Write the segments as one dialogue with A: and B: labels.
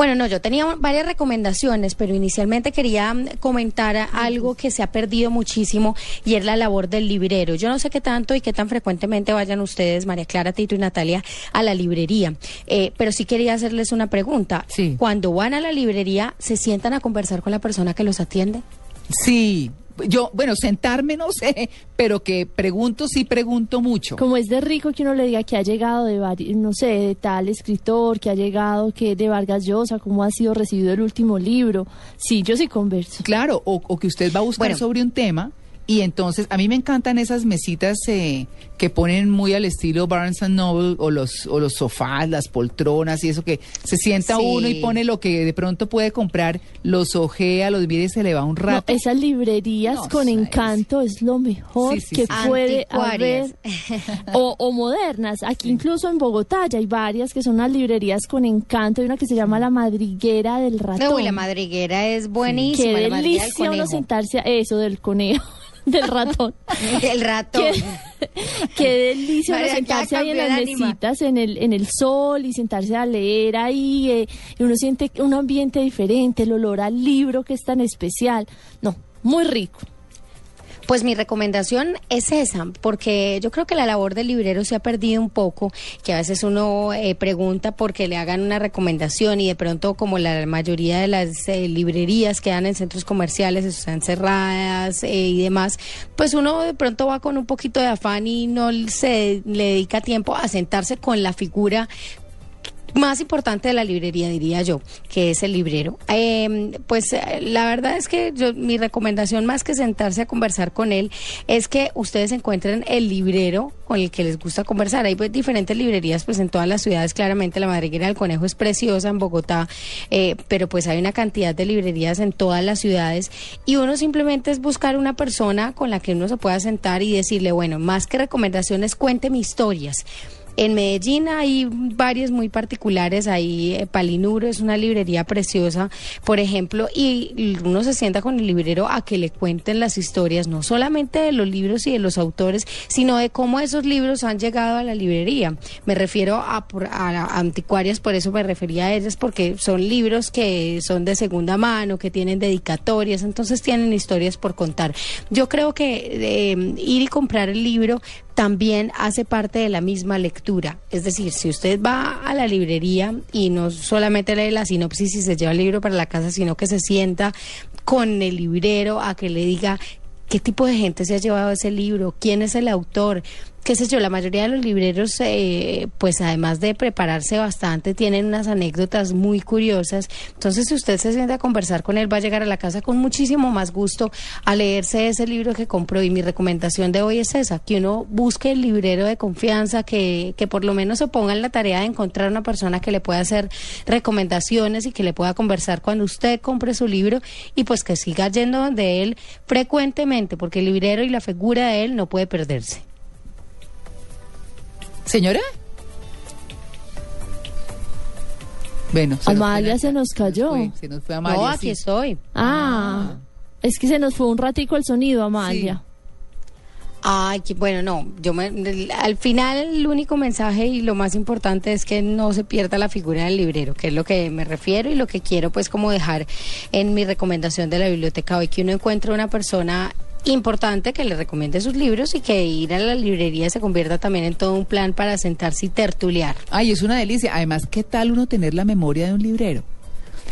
A: Bueno, no, yo tenía varias recomendaciones, pero inicialmente quería mm, comentar algo que se ha perdido muchísimo y es la labor del librero. Yo no sé qué tanto y qué tan frecuentemente vayan ustedes, María Clara, Tito y Natalia, a la librería, eh, pero sí quería hacerles una pregunta.
B: Sí.
A: Cuando van a la librería, ¿se sientan a conversar con la persona que los atiende?
B: Sí, yo, bueno, sentarme no sé, pero que pregunto, sí pregunto mucho.
C: Como es de rico que uno le diga que ha llegado de, no sé, de tal escritor, que ha llegado que de Vargas Llosa, cómo ha sido recibido el último libro. Sí, yo sí converso.
B: Claro, o, o que usted va a buscar
A: Bueno.
B: sobre un tema y entonces a mí me encantan esas mesitas eh, que ponen muy al estilo Barnes and Noble o los o los sofás, las poltronas y eso que se sienta
A: Sí.
B: uno y pone lo que de pronto puede comprar, los ojea, los mira y se le va un
C: No,
B: rato.
C: esas librerías
B: No,
C: con
B: sabes.
C: encanto es lo mejor
B: Sí, sí,
C: que
B: sí.
C: puede haber. O, o modernas. Aquí incluso en Bogotá ya hay varias que son unas librerías con encanto. Hay una que se llama La Madriguera del Ratón.
A: Uy, la madriguera es buenísima.
C: Qué
A: la
C: delicia uno sentarse a eso del conejo, del ratón.
A: El ratón.
C: Qué, delicia
A: María,
C: sentarse ahí en las mesitas, en el, en el sol y sentarse a leer ahí. eh, y uno siente un ambiente diferente, el olor al libro que es tan especial. No, muy rico.
A: Pues mi recomendación es esa, porque yo creo que la labor del librero se ha perdido un poco, que a veces uno eh, pregunta porque le hagan una recomendación y de pronto como la mayoría de las eh, librerías que dan en centros comerciales están cerradas eh, y demás, pues uno de pronto va con un poquito de afán y no se le dedica tiempo a sentarse con la figura más importante de la librería, diría yo, que es el librero. Eh, pues eh, la verdad es que yo, mi recomendación, más que sentarse a conversar con él, es que ustedes encuentren el librero con el que les gusta conversar. Hay pues, diferentes librerías pues en todas las ciudades, claramente la Madriguera del Conejo es preciosa en Bogotá, eh, pero pues hay una cantidad de librerías en todas las ciudades y uno simplemente es buscar una persona con la que uno se pueda sentar y decirle, bueno, más que recomendaciones, cuénteme historias. En Medellín hay varias muy particulares, hay eh, Palinuro, es una librería preciosa, por ejemplo, y uno se sienta con el librero a que le cuenten las historias, no solamente de los libros y de los autores, sino de cómo esos libros han llegado a la librería. Me refiero a- a anticuarias, por eso me refería a ellas, porque son libros que son de segunda mano, que tienen dedicatorias, entonces tienen historias por contar. Yo creo que eh, ir y comprar el libro también hace parte de la misma lectura. Es decir, si usted va a la librería y no solamente lee la sinopsis y se lleva el libro para la casa, sino que se sienta con el librero a que le diga qué tipo de gente se ha llevado ese libro, quién es el autor, qué sé yo, la mayoría de los libreros, eh, pues además de prepararse bastante, tienen unas anécdotas muy curiosas. Entonces, si usted se siente a conversar con él, va a llegar a la casa con muchísimo más gusto a leerse ese libro que compró. Y mi recomendación de hoy es esa, que uno busque el librero de confianza, que, que por lo menos se ponga en la tarea de encontrar una persona que le pueda hacer recomendaciones y que le pueda conversar cuando usted compre su libro y pues que siga yendo donde él frecuentemente, porque el librero y la figura de él no puede perderse.
B: Señora. Bueno, se nos fue
C: Amalia
B: la-
C: se nos cayó.
B: fue, se nos fue Amalia.
A: no, aquí
B: sí.
A: estoy.
C: Ah, es que se nos fue un ratico el sonido, Amalia.
A: Ay, que bueno, no, yo me, al final el único mensaje y lo más importante es que no se pierda la figura del librero, que es lo que me refiero y lo que quiero pues como dejar en mi recomendación de la biblioteca hoy, que uno encuentre una persona importante que le recomiende sus libros y que ir a la librería se convierta también en todo un plan para sentarse y tertuliar.
B: Ay, es una delicia. Además, ¿qué tal uno tener la memoria de un librero?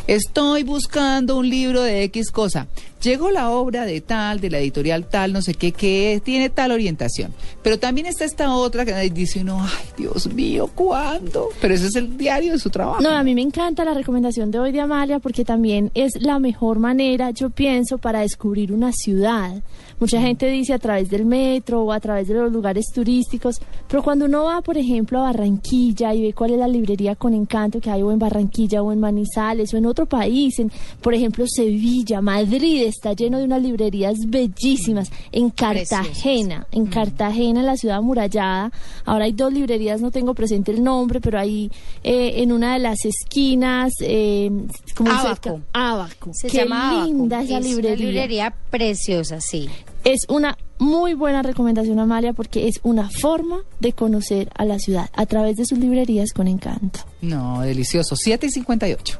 B: Estoy buscando un libro de X cosa. llegó la obra de tal, de la editorial tal, no sé qué, que tiene tal orientación. Pero también está esta otra que dice uno, ay, Dios mío, ¿cuándo? Pero ese es el diario de su trabajo.
C: No, a mí me encanta la recomendación de hoy de Amalia porque también es la mejor manera, yo pienso, para descubrir una ciudad. Mucha gente dice a través del metro o a través de los lugares turísticos, pero cuando uno va, por ejemplo, a Barranquilla y ve cuál es la librería con encanto que hay o en Barranquilla o en Manizales o en otro país, en, por ejemplo, Sevilla, Madrid, está lleno de unas librerías bellísimas. En Cartagena, en Cartagena, en la ciudad amurallada, ahora hay dos librerías, no tengo presente el nombre, pero ahí eh, en una de las esquinas, eh, como
A: Abaco.
C: Abaco.
A: Se
C: Qué
A: llama Abaco.
C: linda esa
A: Es
C: librería.
A: Una librería preciosa, sí.
C: Es una muy buena recomendación, Amalia, porque es una forma de conocer a la ciudad a través de sus librerías con encanto.
B: No, delicioso. 7 y 58.